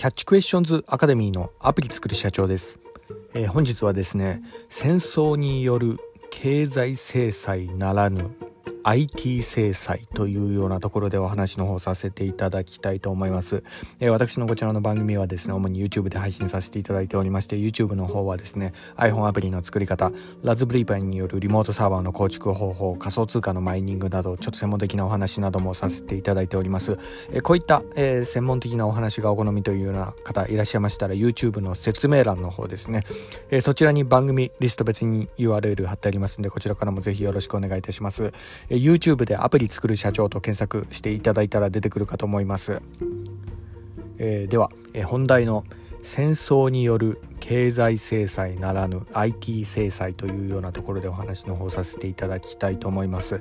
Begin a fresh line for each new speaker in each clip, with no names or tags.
キャッチクエスチョンズアカデミーのアプリ作る社長です、えー、本日はですね戦争による経済制裁ならぬ IT 制裁というようなところでお話の方させていただきたいと思います、えー、私のこちらの番組はですね主に YouTube で配信させていただいておりまして YouTube の方はですね iPhone アプリの作り方ラズブリーパイによるリモートサーバーの構築方法仮想通貨のマイニングなどちょっと専門的なお話などもさせていただいております、えー、こういった、えー、専門的なお話がお好みというような方いらっしゃいましたら YouTube の説明欄の方ですね、えそちらに番組リスト別に URL 貼ってありますんでこちらからもぜひよろしくお願いいたします、YouTube でアプリ作る社長と検索していただいたら出てくるかと思います、えー、では、えー、本題の戦争による経済制裁ならぬ IT 制裁というようなところでお話の方させていただきたいと思います。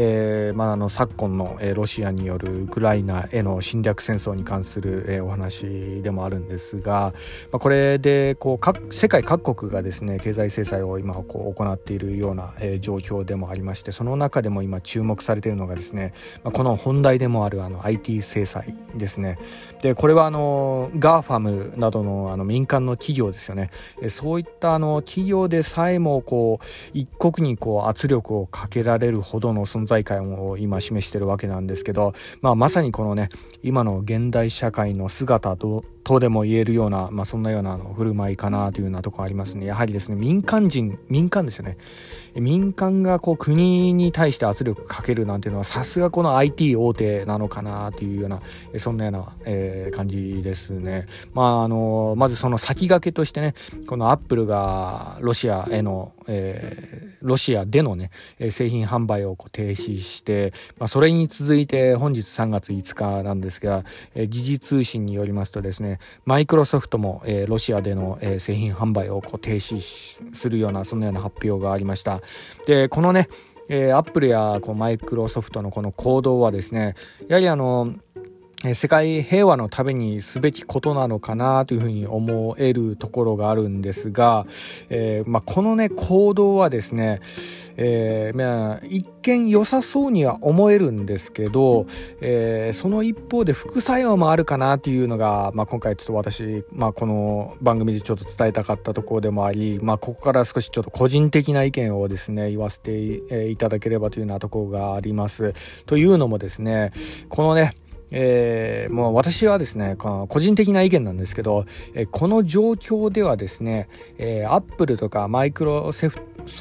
えーまあ、あの昨今の、えー、ロシアによるウクライナへの侵略戦争に関する、えー、お話でもあるんですが、まあ、これでこう世界各国がですね経済制裁を今こう行っているような、えー、状況でもありましてその中でも今注目されているのがですね、まあ、この本題でもあるあの IT 制裁ですね。でこれはあの GAFAM などのあの民間の企業ですよね、えそういったあの企業でさえもこう一国にこう圧力をかけられるほどの存在感を今示してるわけなんですけど、まあ、まさにこのね今の現代社会の姿ととでも言えるような、まあ、そんなようなあの振る舞いかなというようなところありますね。やはりですね民間人民間ですよね。民間がこう国に対して圧力かけるなんていうのはさすがこの IT 大手なのかなというようなそんなような、えー、感じですね。まああのまずその先駆けとしてねこのアップルがロシアへの、えー、ロシアでのね製品販売をこう停止して、まあ、それに続いて本日3月5日なんですが、えー、時事通信によりますとですねマイクロソフトも、えー、ロシアでの、えー、製品販売をこう停止するようなそのような発表がありました。でこのねえー、アップルやこうマイクロソフトのこの行動はですねやはりあの世界平和のためにすべきことなのかなというふうに思えるところがあるんですが、えー、まあ、このね行動はですね、えー、まあ、一見良さそうには思えるんですけど、えー、その一方で副作用もあるかなというのが、まあ、今回ちょっと私、まあ、この番組でちょっと伝えたかったところでもあり、まあ、ここから少しちょっと個人的な意見をですね言わせていただければというようなところがあります。というのもですねこのねえー、もう私はですね、個人的な意見なんですけど、えー、この状況ではですね、えー、アップルとかマイクロソ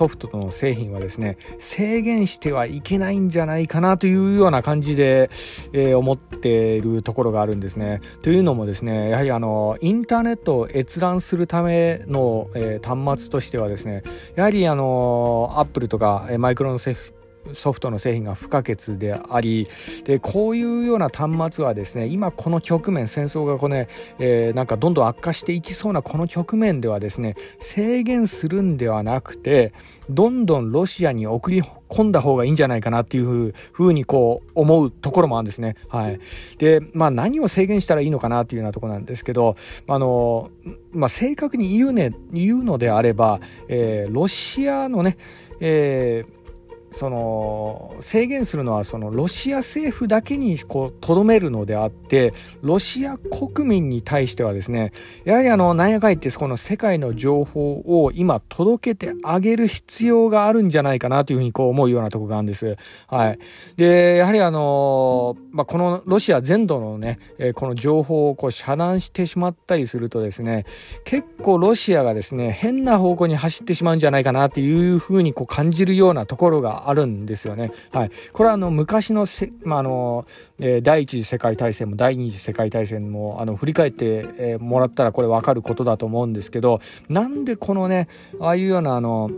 フトの製品はですね、制限してはいけないんじゃないかなというような感じで、えー、思っているところがあるんですね。というのもですね、やはりあの、インターネットを閲覧するための、えー、端末としてはですね、やはりあの、アップルとかマイクロのソフトの製品が不可欠でありでこういうような端末はですね今この局面戦争がこの、ねえー、なんかどんどん悪化していきそうなこの局面ではですね制限するんではなくてどんどんロシアに送り込んだ方がいいんじゃないかなっていうふうにこう思うところもあるんですね。はい。で、まあ何を制限したらいいのかなっていうようなとこなんですけど、あの、まあ正確に言うね、言うのであれば、えー、ロシアのね、えーその制限するのはそのロシア政府だけにとどめるのであってロシア国民に対してはですねやはりあのなんやかん言ってこの世界の情報を今届けてあげる必要があるんじゃないかなというふうにこう思うようなところがあるんです。はい、でやはりあの、まあ、このロシア全土のねこの情報をこう遮断してしまったりするとですね結構ロシアがですね変な方向に走ってしまうんじゃないかなっていうふうにこう感じるようなところがあるんですよね。はい、これはあの昔のせ、まあのえー、第一次世界大戦も第二次世界大戦もあの振り返って、えー、もらったらこれ分かることだと思うんですけどなんでこのねああいうようなあの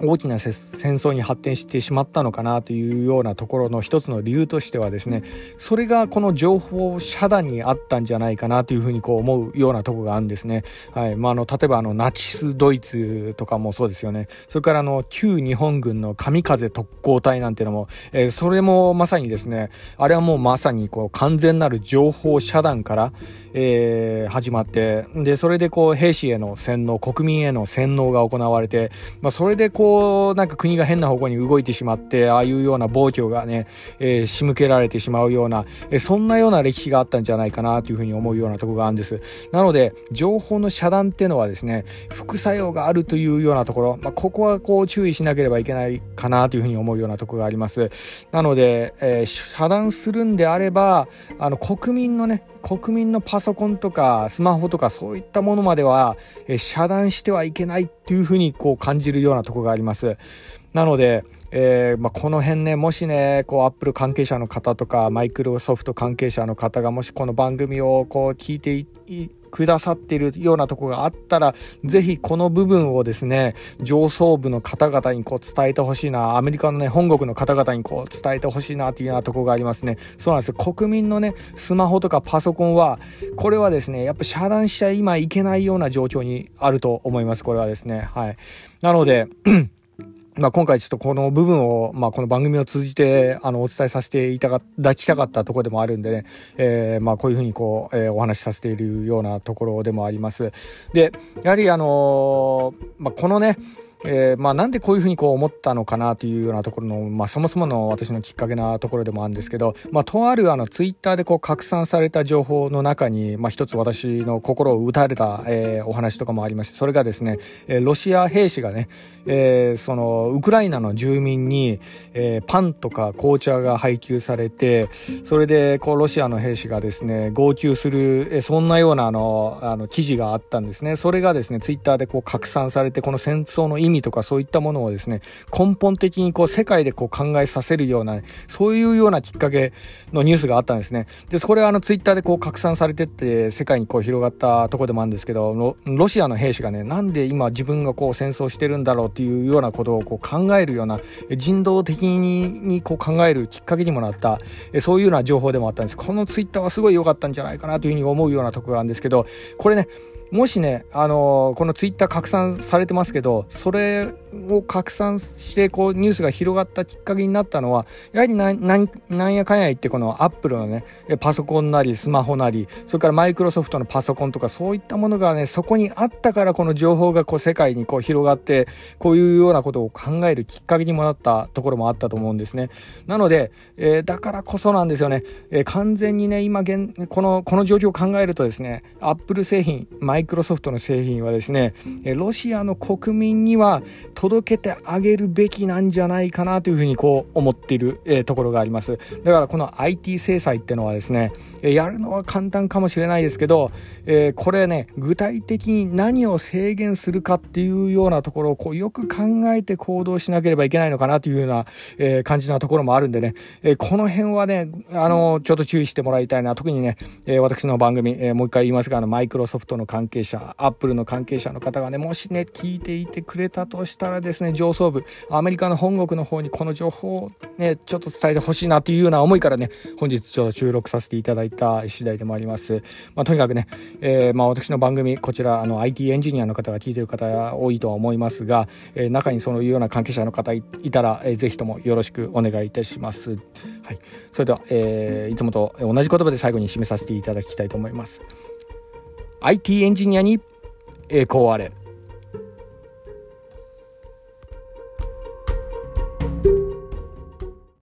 大きな戦争に発展してしまったのかなというようなところの一つの理由としてはですねそれがこの情報遮断にあったんじゃないかなというふうにこう思うようなところがあるんですね。はいまあ、あの例えばあのナチスドイツとかもそうですよねそれからあの旧日本軍の神風特攻隊なんていうのも、えー、それもまさにですねあれはもうまさにこう完全なる情報遮断から、えー、始まってでそれでこう兵士への洗脳国民への洗脳が行われて、まあ、それでこうこうなんか国が変な方向に動いてしまってああいうような暴挙がね、えー、仕向けられてしまうような、えー、そんなような歴史があったんじゃないかなというふうに思うようなとこがあるんです。なので情報の遮断っていうのはですね副作用があるというようなところ、まあ、ここはこう注意しなければいけないかなというふうに思うようなとこがあります。なので、えー、遮断するんであればあの国民のね国民のパソコンとかスマホとかそういったものまでは、え遮断してはいけないっていうふうにこう感じるようなところがあります。なので、えー、まあ、この辺ね、もしね、こう、アップル関係者の方とか、マイクロソフト関係者の方が、もしこの番組をこう、聞いてくださっているようなところがあったら、ぜひこの部分をですね、上層部の方々にこう伝えてほしいな、アメリカのね、本国の方々にこう伝えてほしいなというようなところがありますね。そうなんです国民のね、スマホとかパソコンは、これはですね、やっぱ遮断しちゃ今いけないような状況にあると思います。これはですね。はい。なので、まあ、今回ちょっとこの部分を、まあ、この番組を通じて、あの、お伝えさせていただきたかったところでもあるんでね、えー、まあ、こういうふうにこう、えー、お話しさせているようなところでもあります。で、やはりあのー、まあ、このね、えー、まあ、なんでこういうふうにこう思ったのかなというようなところの、まあ、そもそもの私のきっかけなところでもあるんですけど、まあ、とあるあのツイッターでこう拡散された情報の中に、まあ、一つ私の心を打たれた、えー、お話とかもありましてそれがですね、えー、ロシア兵士がね、えー、そのウクライナの住民に、えー、パンとか紅茶が配給されてそれでこうロシアの兵士がですね号泣する、えー、そんなようなあのあの記事があったんですね。それがですねツイッターでこう拡散されてこの戦争の意味とかそういったものをですね根本的にこう世界でこう考えさせるようなそういうようなきっかけのニュースがあったんですね。でそれはあのツイッターでこう拡散されてって世界にこう広がったとこでもあるんですけどロシアの兵士がねなんで今自分がこう戦争してるんだろうっていうようなことをこう考えるような人道的にこう考えるきっかけにもなったそういうような情報でもあったんです。このツイッターはすごい良かったんじゃないかなというふうに思うようなところがあるんですけどこれねもしね、あのー、このツイッター拡散されてますけど、それを拡散して、こう、ニュースが広がったきっかけになったのは、やはりな、ななんやかんや言って、このアップルのね、パソコンなり、スマホなり、それからマイクロソフトのパソコンとか、そういったものがね、そこにあったから、この情報がこう、世界にこう、広がって、こういうようなことを考えるきっかけにもなったところもあったと思うんですね。なので、えー、だからこそなんですよね。えー、完全にね、今現、この、この状況を考えるとですね、アップル製品、マイイクロソフトの製品はですねロシアの国民には届けてあげるべきなんじゃないかなというふうにこう思っている、えー、ところがあります。だからこの IT 制裁っていうのはですねやるのは簡単かもしれないですけど、えー、これね具体的に何を制限するかっていうようなところをこうよく考えて行動しなければいけないのかなというような、えー、感じなところもあるんでね、え、この辺はねあのちょっと注意してもらいたいな。特にね、え私の番組、えもう一回言いますがあのマイクロソフトの関係係者アップルの関係者の方がねもしね聞いていてくれたとしたらですね上層部アメリカの本国の方にこの情報をねちょっと伝えてほしいなというような思いからね本日ちょっと収録させていただいた次第でもあります、まあ、とにかくね、えー、まあ、私の番組こちらあの IT エンジニアの方が聞いてる方多いとは思いますが、えー、中にそういうような関係者の方いたら、えー、ぜひともよろしくお願いいたします。はい、それでは、えー、いつもと同じ言葉で最後に締めさせていただきたいと思います。IT エンジニアに栄光あれ。